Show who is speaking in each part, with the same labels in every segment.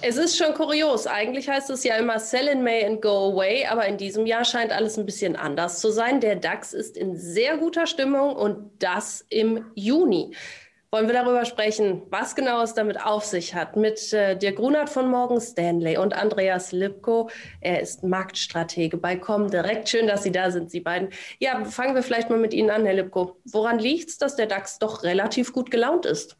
Speaker 1: Es ist schon kurios. Eigentlich heißt es ja immer Sell in May and go away, aber in diesem Jahr scheint alles ein bisschen anders zu sein. Der DAX ist in sehr guter Stimmung und das im Juni. Wollen wir darüber sprechen, was genau es damit auf sich hat, mit äh, Dirk Grunert von Morgan Stanley und Andreas Lipko. Er ist Marktstratege bei Comdirect. Schön, dass Sie da sind, Sie beiden. Ja, fangen wir vielleicht mal mit Ihnen an, Herr Lipko. Woran liegt es, dass der DAX doch relativ gut gelaunt ist?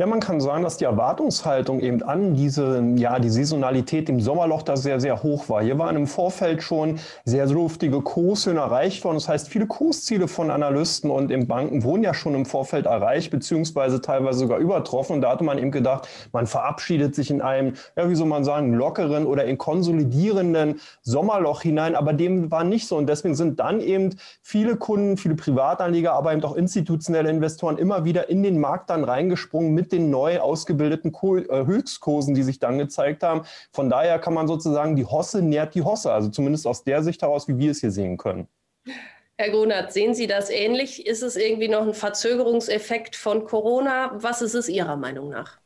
Speaker 2: Ja, man kann sagen, dass die Erwartungshaltung eben an diese, ja, die Saisonalität im Sommerloch da sehr, sehr hoch war. Hier waren im Vorfeld schon sehr dürftige Kurshöhen erreicht worden. Das heißt, viele Kursziele von Analysten und im Banken wurden ja schon im Vorfeld erreicht, beziehungsweise teilweise sogar übertroffen. Und da hatte man eben gedacht, man verabschiedet sich in einem, ja, wie soll man sagen, lockeren oder in konsolidierenden Sommerloch hinein. Aber dem war nicht so. Und deswegen sind dann eben viele Kunden, viele Privatanleger, aber eben auch institutionelle Investoren immer wieder in den Markt dann reingesprungen mit den neu ausgebildeten äh, Höchstkursen, die sich dann gezeigt haben. Von daher kann man sozusagen, die Hosse nährt die Hosse, also zumindest aus der Sicht heraus, wie wir es hier sehen können.
Speaker 1: Herr Grunert, sehen Sie das ähnlich? Ist es irgendwie noch ein Verzögerungseffekt von Corona? Was ist es Ihrer Meinung nach?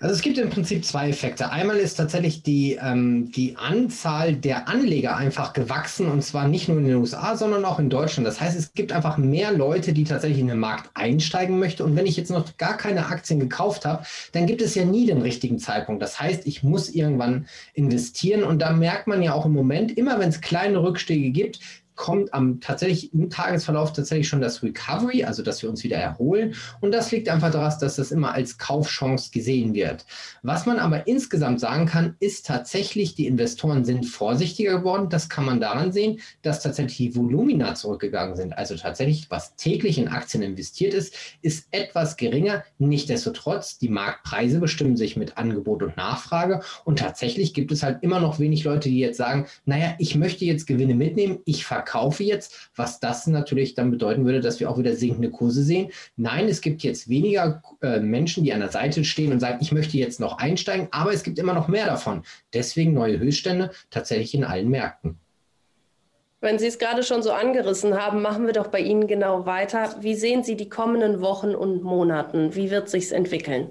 Speaker 3: Also es gibt im Prinzip zwei Effekte. Einmal ist tatsächlich die, ähm, die Anzahl der Anleger einfach gewachsen und zwar nicht nur in den USA, sondern auch in Deutschland. Das heißt, es gibt einfach mehr Leute, die tatsächlich in den Markt einsteigen möchten. Und wenn ich jetzt noch gar keine Aktien gekauft habe, dann gibt es ja nie den richtigen Zeitpunkt. Das heißt, ich muss irgendwann investieren und da merkt man ja auch im Moment, immer wenn es kleine Rückschläge gibt, kommt am tatsächlich im Tagesverlauf tatsächlich schon das Recovery, also dass wir uns wieder erholen. Und das liegt einfach daran, dass das immer als Kaufchance gesehen wird. Was man aber insgesamt sagen kann, ist tatsächlich, die Investoren sind vorsichtiger geworden. Das kann man daran sehen, dass tatsächlich die Volumina zurückgegangen sind. Also tatsächlich, was täglich in Aktien investiert ist, ist etwas geringer. Nichtsdestotrotz, die Marktpreise bestimmen sich mit Angebot und Nachfrage. Und tatsächlich gibt es halt immer noch wenig Leute, die jetzt sagen, naja, ich möchte jetzt Gewinne mitnehmen, ich verkaufe verkaufe jetzt, was das natürlich dann bedeuten würde, dass wir auch wieder sinkende Kurse sehen. Nein, es gibt jetzt weniger äh, Menschen, die an der Seite stehen und sagen, ich möchte jetzt noch einsteigen, aber es gibt immer noch mehr davon. Deswegen neue Höchststände tatsächlich in allen Märkten.
Speaker 1: Wenn Sie es gerade schon so angerissen haben, machen wir doch bei Ihnen genau weiter. Wie sehen Sie die kommenden Wochen und Monaten? Wie wird sich entwickeln?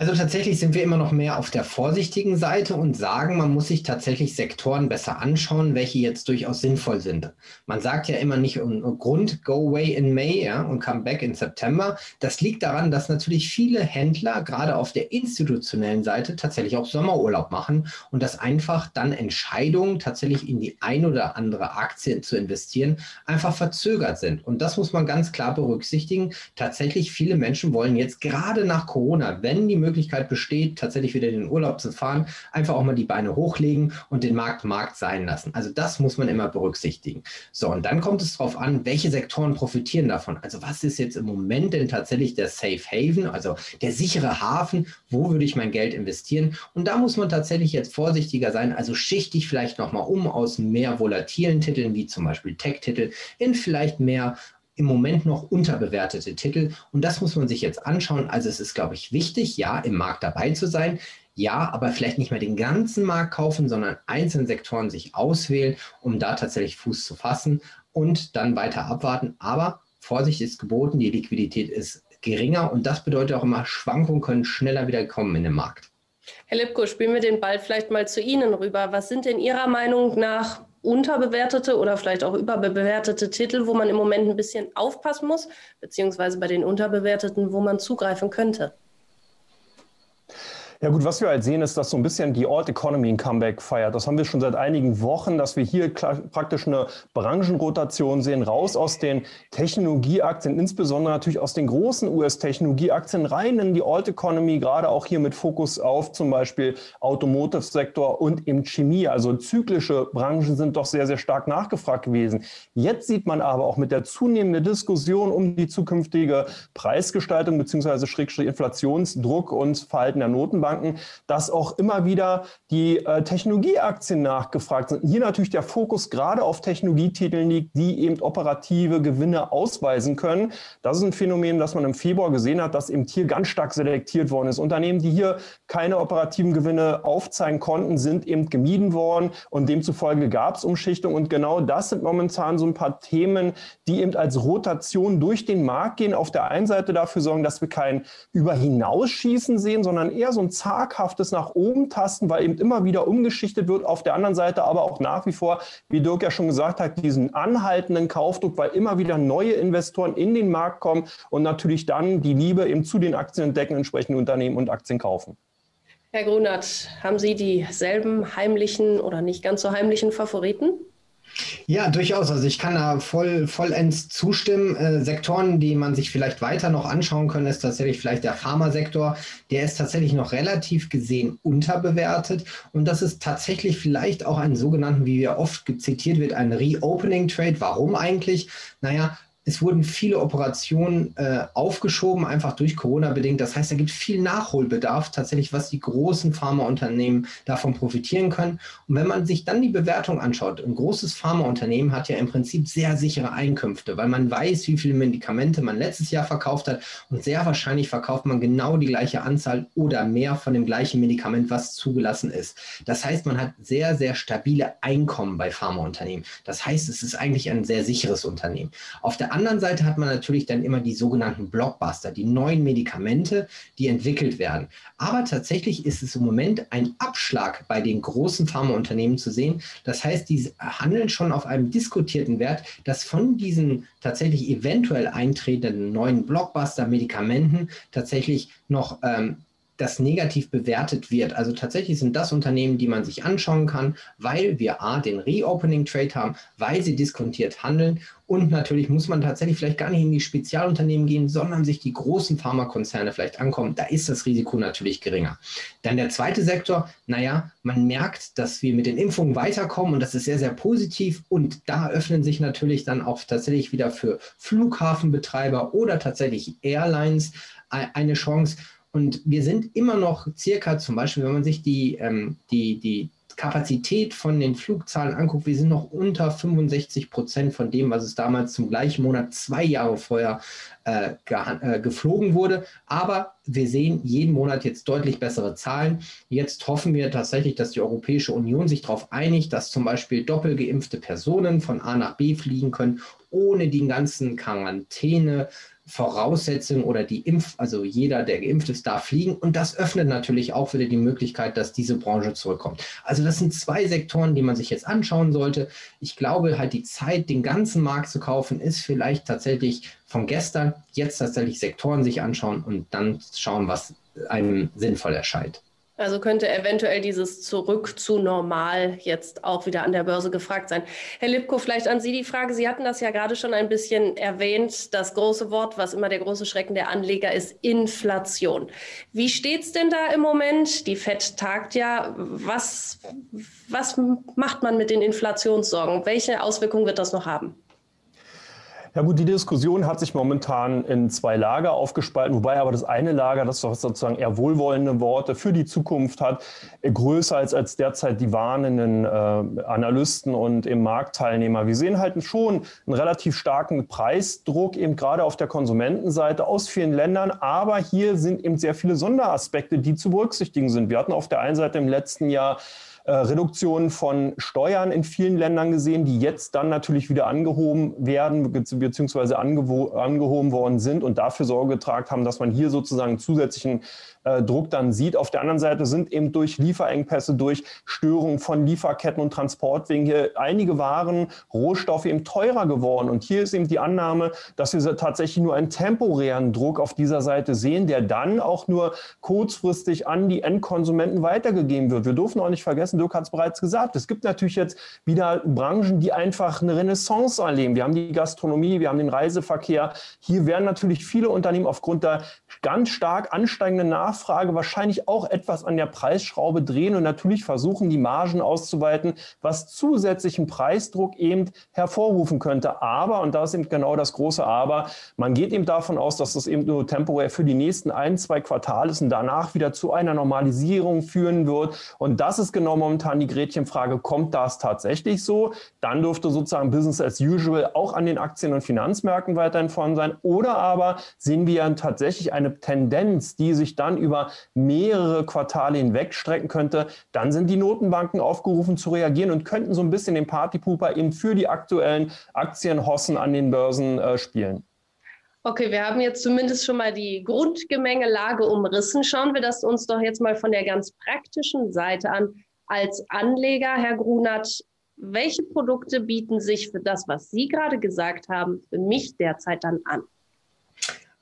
Speaker 3: Also tatsächlich sind wir immer noch mehr auf der vorsichtigen Seite und sagen, man muss sich tatsächlich Sektoren besser anschauen, welche jetzt durchaus sinnvoll sind. Man sagt ja immer nicht um Grund, go away in May ja, und come back in September. Das liegt daran, dass natürlich viele Händler gerade auf der institutionellen Seite tatsächlich auch Sommerurlaub machen und dass einfach dann Entscheidungen tatsächlich in die ein oder andere Aktie zu investieren einfach verzögert sind. Und das muss man ganz klar berücksichtigen. Tatsächlich viele Menschen wollen jetzt gerade nach Corona, wenn die Möglichkeit besteht, tatsächlich wieder in den Urlaub zu fahren, einfach auch mal die Beine hochlegen und den Markt Markt sein lassen. Also das muss man immer berücksichtigen. So, und dann kommt es darauf an, welche Sektoren profitieren davon. Also was ist jetzt im Moment denn tatsächlich der Safe Haven, also der sichere Hafen, wo würde ich mein Geld investieren? Und da muss man tatsächlich jetzt vorsichtiger sein, also schichte ich vielleicht nochmal um aus mehr volatilen Titeln, wie zum Beispiel Tech-Titel, in vielleicht mehr im Moment noch unterbewertete Titel. Und das muss man sich jetzt anschauen. Also es ist, glaube ich, wichtig, ja, im Markt dabei zu sein. Ja, aber vielleicht nicht mehr den ganzen Markt kaufen, sondern einzelne Sektoren sich auswählen, um da tatsächlich Fuß zu fassen und dann weiter abwarten. Aber Vorsicht ist geboten, die Liquidität ist geringer und das bedeutet auch immer, Schwankungen können schneller wieder kommen in den Markt.
Speaker 1: Herr Lipko, spielen wir den Ball vielleicht mal zu Ihnen rüber. Was sind in Ihrer Meinung nach unterbewertete oder vielleicht auch überbewertete Titel, wo man im Moment ein bisschen aufpassen muss, beziehungsweise bei den unterbewerteten, wo man zugreifen könnte?
Speaker 2: Ja gut, was wir halt sehen, ist, dass so ein bisschen die Alt Economy ein Comeback feiert. Das haben wir schon seit einigen Wochen, dass wir hier praktisch eine Branchenrotation sehen, raus aus den Technologieaktien, insbesondere natürlich aus den großen US-Technologieaktien rein in die Alt Economy, gerade auch hier mit Fokus auf zum Beispiel Automotive-Sektor und im Chemie. Also zyklische Branchen sind doch sehr, sehr stark nachgefragt gewesen. Jetzt sieht man aber auch mit der zunehmenden Diskussion um die zukünftige Preisgestaltung beziehungsweise Schrägstrich Inflationsdruck und Verhalten der Notenbank Banken, dass auch immer wieder die äh, Technologieaktien nachgefragt sind. Hier natürlich der Fokus gerade auf Technologietiteln liegt, die eben operative Gewinne ausweisen können. Das ist ein Phänomen, das man im Februar gesehen hat, dass eben hier ganz stark selektiert worden ist. Unternehmen, die hier keine operativen Gewinne aufzeigen konnten, sind eben gemieden worden und demzufolge gab es Umschichtung. Und genau das sind momentan so ein paar Themen, die eben als Rotation durch den Markt gehen. Auf der einen Seite dafür sorgen, dass wir kein Überhinausschießen sehen, sondern eher so ein zaghaftes nach oben tasten, weil eben immer wieder umgeschichtet wird. Auf der anderen Seite aber auch nach wie vor, wie Dirk ja schon gesagt hat, diesen anhaltenden Kaufdruck, weil immer wieder neue Investoren in den Markt kommen und natürlich dann die Liebe eben zu den Aktien entdecken, entsprechende Unternehmen und Aktien kaufen.
Speaker 1: Herr Grunert, haben Sie dieselben heimlichen oder nicht ganz so heimlichen Favoriten?
Speaker 3: Ja, durchaus. Also ich kann da voll, vollends zustimmen. Äh, Sektoren, die man sich vielleicht weiter noch anschauen kann, ist tatsächlich vielleicht der Pharmasektor. Der ist tatsächlich noch relativ gesehen unterbewertet. Und das ist tatsächlich vielleicht auch ein sogenannten, wie ja oft zitiert wird, ein Reopening Trade. Warum eigentlich? Naja, es wurden viele Operationen äh, aufgeschoben, einfach durch Corona bedingt. Das heißt, da gibt viel Nachholbedarf tatsächlich, was die großen Pharmaunternehmen davon profitieren können. Und wenn man sich dann die Bewertung anschaut, ein großes Pharmaunternehmen hat ja im Prinzip sehr sichere Einkünfte, weil man weiß, wie viele Medikamente man letztes Jahr verkauft hat und sehr wahrscheinlich verkauft man genau die gleiche Anzahl oder mehr von dem gleichen Medikament, was zugelassen ist. Das heißt, man hat sehr, sehr stabile Einkommen bei Pharmaunternehmen. Das heißt, es ist eigentlich ein sehr sicheres Unternehmen. Auf der anderen Seite hat man natürlich dann immer die sogenannten Blockbuster, die neuen Medikamente, die entwickelt werden. Aber tatsächlich ist es im Moment ein Abschlag bei den großen Pharmaunternehmen zu sehen. Das heißt, die handeln schon auf einem diskutierten Wert, dass von diesen tatsächlich eventuell eintretenden neuen Blockbuster-Medikamenten tatsächlich noch ähm, das negativ bewertet wird. Also tatsächlich sind das Unternehmen, die man sich anschauen kann, weil wir A, den Reopening Trade haben, weil sie diskontiert handeln und natürlich muss man tatsächlich vielleicht gar nicht in die Spezialunternehmen gehen, sondern sich die großen Pharmakonzerne vielleicht ankommen. Da ist das Risiko natürlich geringer. Dann der zweite Sektor, naja, man merkt, dass wir mit den Impfungen weiterkommen und das ist sehr, sehr positiv. Und da öffnen sich natürlich dann auch tatsächlich wieder für Flughafenbetreiber oder tatsächlich Airlines eine Chance. Und wir sind immer noch circa, zum Beispiel, wenn man sich die, ähm, die, die Kapazität von den Flugzahlen anguckt, wir sind noch unter 65 Prozent von dem, was es damals zum gleichen Monat zwei Jahre vorher äh, äh, geflogen wurde. Aber wir sehen jeden Monat jetzt deutlich bessere Zahlen. Jetzt hoffen wir tatsächlich, dass die Europäische Union sich darauf einigt, dass zum Beispiel doppelgeimpfte Personen von A nach B fliegen können, ohne die ganzen Quarantäne. Voraussetzungen oder die Impf, also jeder, der geimpft ist, darf fliegen. Und das öffnet natürlich auch wieder die Möglichkeit, dass diese Branche zurückkommt. Also das sind zwei Sektoren, die man sich jetzt anschauen sollte. Ich glaube halt die Zeit, den ganzen Markt zu kaufen, ist vielleicht tatsächlich von gestern. Jetzt tatsächlich Sektoren sich anschauen und dann schauen, was einem sinnvoll erscheint.
Speaker 1: Also könnte eventuell dieses Zurück zu normal jetzt auch wieder an der Börse gefragt sein. Herr Lipko, vielleicht an Sie die Frage. Sie hatten das ja gerade schon ein bisschen erwähnt. Das große Wort, was immer der große Schrecken der Anleger ist, Inflation. Wie steht es denn da im Moment? Die FED tagt ja. Was, was macht man mit den Inflationssorgen? Welche Auswirkungen wird das noch haben?
Speaker 2: Ja gut, die Diskussion hat sich momentan in zwei Lager aufgespalten, wobei aber das eine Lager, das sozusagen eher wohlwollende Worte für die Zukunft hat, größer als, als derzeit die warnenden äh, Analysten und im Marktteilnehmer. Wir sehen halt schon einen relativ starken Preisdruck eben gerade auf der Konsumentenseite aus vielen Ländern, aber hier sind eben sehr viele Sonderaspekte, die zu berücksichtigen sind. Wir hatten auf der einen Seite im letzten Jahr äh, Reduktionen von Steuern in vielen Ländern gesehen, die jetzt dann natürlich wieder angehoben werden bzw. angehoben worden sind und dafür Sorge getragen haben, dass man hier sozusagen zusätzlichen äh, Druck dann sieht. Auf der anderen Seite sind eben durch Lieferengpässe, durch Störungen von Lieferketten und Transportwegen hier einige Waren, Rohstoffe eben teurer geworden. Und hier ist eben die Annahme, dass wir tatsächlich nur einen temporären Druck auf dieser Seite sehen, der dann auch nur kurzfristig an die Endkonsumenten weitergegeben wird. Wir dürfen auch nicht vergessen, Dirk hat es bereits gesagt, es gibt natürlich jetzt wieder Branchen, die einfach eine Renaissance erleben. Wir haben die Gastronomie, wir haben den Reiseverkehr. Hier werden natürlich viele Unternehmen aufgrund der ganz stark ansteigenden Nachfrage wahrscheinlich auch etwas an der Preisschraube drehen und natürlich versuchen, die Margen auszuweiten, was zusätzlichen Preisdruck eben hervorrufen könnte. Aber, und da ist eben genau das große Aber, man geht eben davon aus, dass das eben nur temporär für die nächsten ein, zwei Quartale ist und danach wieder zu einer Normalisierung führen wird. Und das ist genau momentan die Gretchenfrage, kommt das tatsächlich so? Dann dürfte sozusagen Business as usual auch an den Aktien- und Finanzmärkten weiterhin vorn sein. Oder aber sehen wir tatsächlich eine Tendenz, die sich dann über mehrere Quartale hinweg strecken könnte, dann sind die Notenbanken aufgerufen zu reagieren und könnten so ein bisschen den Partypooper eben für die aktuellen Aktienhossen an den Börsen äh, spielen.
Speaker 1: Okay, wir haben jetzt zumindest schon mal die Grundgemengelage umrissen. Schauen wir das uns doch jetzt mal von der ganz praktischen Seite an. Als Anleger, Herr Grunert, welche Produkte bieten sich für das, was Sie gerade gesagt haben, für mich derzeit dann an?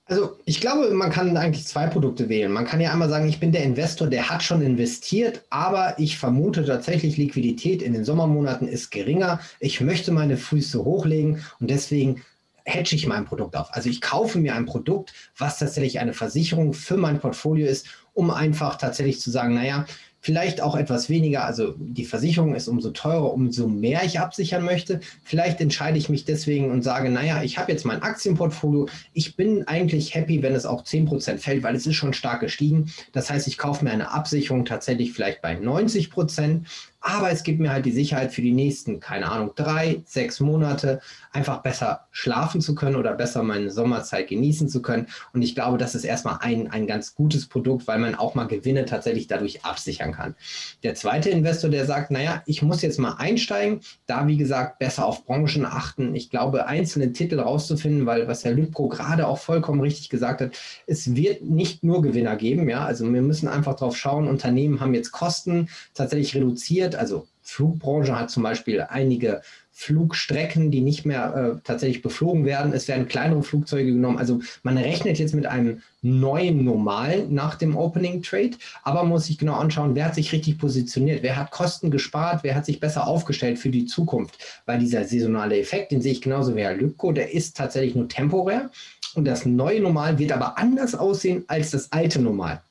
Speaker 3: Also ich glaube, man kann eigentlich zwei Produkte wählen. Man kann ja einmal sagen, ich bin der Investor, der hat schon investiert, aber ich vermute tatsächlich, Liquidität in den Sommermonaten ist geringer. Ich möchte meine Füße hochlegen und deswegen hedge ich mein Produkt auf. Also ich kaufe mir ein Produkt, was tatsächlich eine Versicherung für mein Portfolio ist, um einfach tatsächlich zu sagen, naja, vielleicht auch etwas weniger. Also die Versicherung ist umso teurer, umso mehr ich absichern möchte. Vielleicht entscheide ich mich deswegen und sage, naja, ich habe jetzt mein Aktienportfolio. Ich bin eigentlich happy, wenn es auch 10% fällt, weil es ist schon stark gestiegen. Das heißt, ich kaufe mir eine Absicherung tatsächlich vielleicht bei 90%, aber es gibt mir halt die Sicherheit für die nächsten, keine Ahnung, drei, sechs Monate einfach besser schlafen zu können oder besser meine Sommerzeit genießen zu können. Und ich glaube, das ist erstmal ein, ein ganz gutes Produkt, weil man auch mal Gewinne tatsächlich dadurch absichern kann. Der zweite Investor, der sagt, naja, ich muss jetzt mal einsteigen, da wie gesagt besser auf Branchen achten. Ich glaube, einzelne Titel rauszufinden, weil was Herr Lübko gerade auch vollkommen richtig gesagt hat, es wird nicht nur Gewinner geben. Ja, also wir müssen einfach drauf schauen, Unternehmen haben jetzt Kosten tatsächlich reduziert. Also Flugbranche hat zum Beispiel einige Flugstrecken, die nicht mehr äh, tatsächlich beflogen werden. Es werden kleinere Flugzeuge genommen. Also man rechnet jetzt mit einem neuen Normal nach dem Opening Trade, aber muss sich genau anschauen, wer hat sich richtig positioniert, wer hat Kosten gespart, wer hat sich besser aufgestellt für die Zukunft. Weil dieser saisonale Effekt, den sehe ich genauso wie Herr Lübko, der ist tatsächlich nur temporär und das neue Normal wird aber anders aussehen als das alte Normal.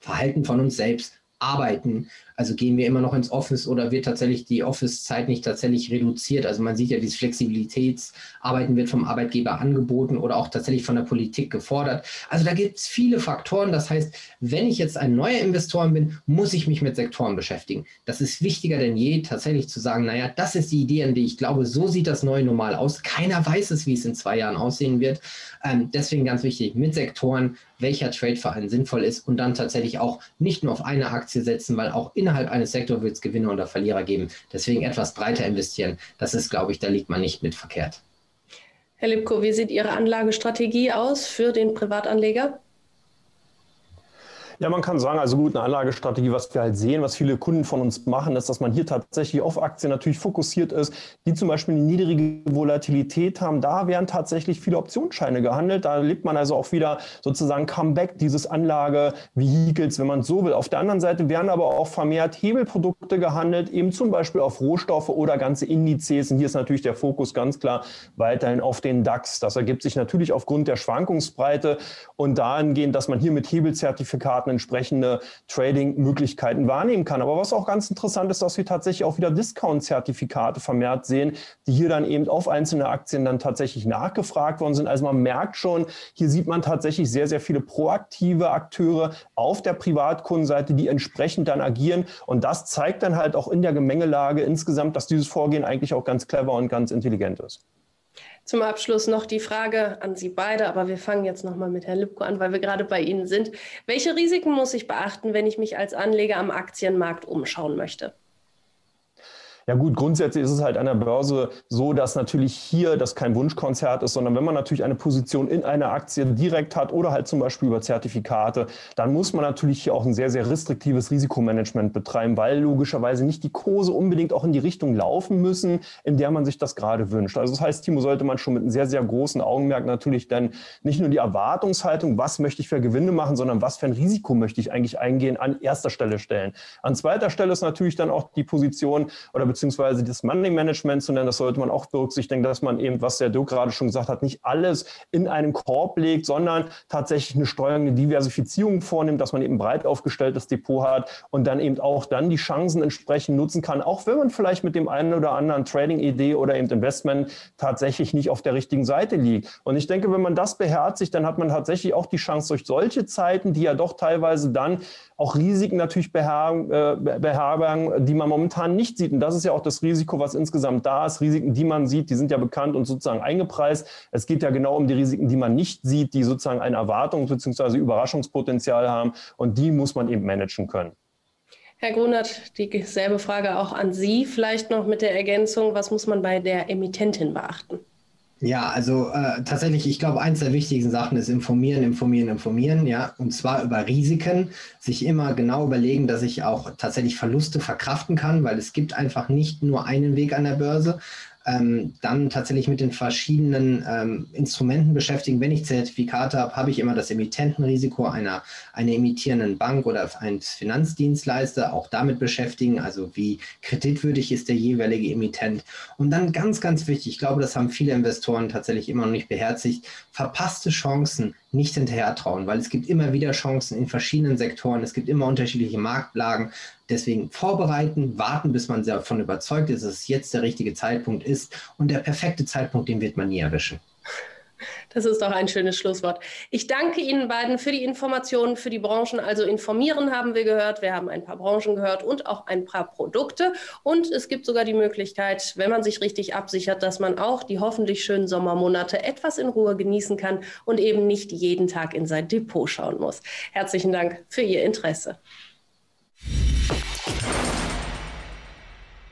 Speaker 3: Verhalten von uns selbst, arbeiten. Also gehen wir immer noch ins Office oder wird tatsächlich die Office-Zeit nicht tatsächlich reduziert? Also man sieht ja, dieses Flexibilitätsarbeiten wird vom Arbeitgeber angeboten oder auch tatsächlich von der Politik gefordert. Also da gibt es viele Faktoren. Das heißt, wenn ich jetzt ein neuer Investor bin, muss ich mich mit Sektoren beschäftigen. Das ist wichtiger denn je, tatsächlich zu sagen, naja, das ist die Idee, an die ich glaube, so sieht das neue Normal aus. Keiner weiß es, wie es in zwei Jahren aussehen wird. Ähm, deswegen ganz wichtig, mit Sektoren, welcher Trade für einen sinnvoll ist und dann tatsächlich auch nicht nur auf eine Aktie setzen, weil auch innerhalb eines Sektors wird es Gewinner oder Verlierer geben. Deswegen etwas breiter investieren. Das ist, glaube ich, da liegt man nicht mit verkehrt.
Speaker 1: Herr Lipko, wie sieht Ihre Anlagestrategie aus für den Privatanleger?
Speaker 2: Ja, man kann sagen, also gut, eine Anlagestrategie, was wir halt sehen, was viele Kunden von uns machen, ist, dass man hier tatsächlich auf Aktien natürlich fokussiert ist, die zum Beispiel eine niedrige Volatilität haben. Da werden tatsächlich viele Optionsscheine gehandelt. Da lebt man also auch wieder sozusagen Comeback dieses Anlagevehikels, wenn man so will. Auf der anderen Seite werden aber auch vermehrt Hebelprodukte gehandelt, eben zum Beispiel auf Rohstoffe oder ganze Indizes. Und hier ist natürlich der Fokus ganz klar weiterhin auf den DAX. Das ergibt sich natürlich aufgrund der Schwankungsbreite und dahingehend, dass man hier mit Hebelzertifikaten entsprechende Trading-Möglichkeiten wahrnehmen kann. Aber was auch ganz interessant ist, dass wir tatsächlich auch wieder Discount-Zertifikate vermehrt sehen, die hier dann eben auf einzelne Aktien dann tatsächlich nachgefragt worden sind. Also man merkt schon, hier sieht man tatsächlich sehr, sehr viele proaktive Akteure auf der Privatkundenseite, die entsprechend dann agieren. Und das zeigt dann halt auch in der Gemengelage insgesamt, dass dieses Vorgehen eigentlich auch ganz clever und ganz intelligent ist.
Speaker 1: Zum Abschluss noch die Frage an Sie beide, aber wir fangen jetzt nochmal mit Herrn Lübko an, weil wir gerade bei Ihnen sind. Welche Risiken muss ich beachten, wenn ich mich als Anleger am Aktienmarkt umschauen möchte?
Speaker 2: Ja gut, grundsätzlich ist es halt an der Börse so, dass natürlich hier das kein Wunschkonzert ist, sondern wenn man natürlich eine Position in einer Aktie direkt hat oder halt zum Beispiel über Zertifikate, dann muss man natürlich hier auch ein sehr, sehr restriktives Risikomanagement betreiben, weil logischerweise nicht die Kurse unbedingt auch in die Richtung laufen müssen, in der man sich das gerade wünscht. Also das heißt, Timo, sollte man schon mit einem sehr, sehr großen Augenmerk natürlich dann nicht nur die Erwartungshaltung, was möchte ich für Gewinne machen, sondern was für ein Risiko möchte ich eigentlich eingehen, an erster Stelle stellen. An zweiter Stelle ist natürlich dann auch die Position oder beziehungsweise das Money Management zu nennen, das sollte man auch berücksichtigen, dass man eben, was der Dirk gerade schon gesagt hat, nicht alles in einen Korb legt, sondern tatsächlich eine Steuerung, eine Diversifizierung vornimmt, dass man eben breit aufgestelltes Depot hat und dann eben auch dann die Chancen entsprechend nutzen kann, auch wenn man vielleicht mit dem einen oder anderen Trading-Idee oder eben Investment tatsächlich nicht auf der richtigen Seite liegt. Und ich denke, wenn man das beherzigt, dann hat man tatsächlich auch die Chance durch solche Zeiten, die ja doch teilweise dann auch Risiken natürlich äh, beherbergen, die man momentan nicht sieht. Und das ist ja auch das Risiko, was insgesamt da ist. Risiken, die man sieht, die sind ja bekannt und sozusagen eingepreist. Es geht ja genau um die Risiken, die man nicht sieht, die sozusagen ein Erwartungs- bzw. Überraschungspotenzial haben. Und die muss man eben managen können.
Speaker 1: Herr Grunert, dieselbe Frage auch an Sie, vielleicht noch mit der Ergänzung, was muss man bei der Emittentin beachten?
Speaker 3: Ja, also äh, tatsächlich, ich glaube, eins der wichtigsten Sachen ist informieren, informieren, informieren, ja, und zwar über Risiken, sich immer genau überlegen, dass ich auch tatsächlich Verluste verkraften kann, weil es gibt einfach nicht nur einen Weg an der Börse ähm, dann tatsächlich mit den verschiedenen ähm, Instrumenten beschäftigen. Wenn ich Zertifikate habe, habe ich immer das Emittentenrisiko einer, einer emittierenden Bank oder eines Finanzdienstleister, auch damit beschäftigen, also wie kreditwürdig ist der jeweilige Emittent. Und dann ganz, ganz wichtig, ich glaube, das haben viele Investoren tatsächlich immer noch nicht beherzigt, verpasste Chancen nicht hinterher trauen, weil es gibt immer wieder Chancen in verschiedenen Sektoren, es gibt immer unterschiedliche Marktlagen. Deswegen vorbereiten, warten, bis man davon überzeugt ist, dass es jetzt der richtige Zeitpunkt ist. Und der perfekte Zeitpunkt, den wird man nie erwischen.
Speaker 1: Das ist doch ein schönes Schlusswort. Ich danke Ihnen beiden für die Informationen, für die Branchen. Also informieren haben wir gehört. Wir haben ein paar Branchen gehört und auch ein paar Produkte. Und es gibt sogar die Möglichkeit, wenn man sich richtig absichert, dass man auch die hoffentlich schönen Sommermonate etwas in Ruhe genießen kann und eben nicht jeden Tag in sein Depot schauen muss. Herzlichen Dank für Ihr Interesse.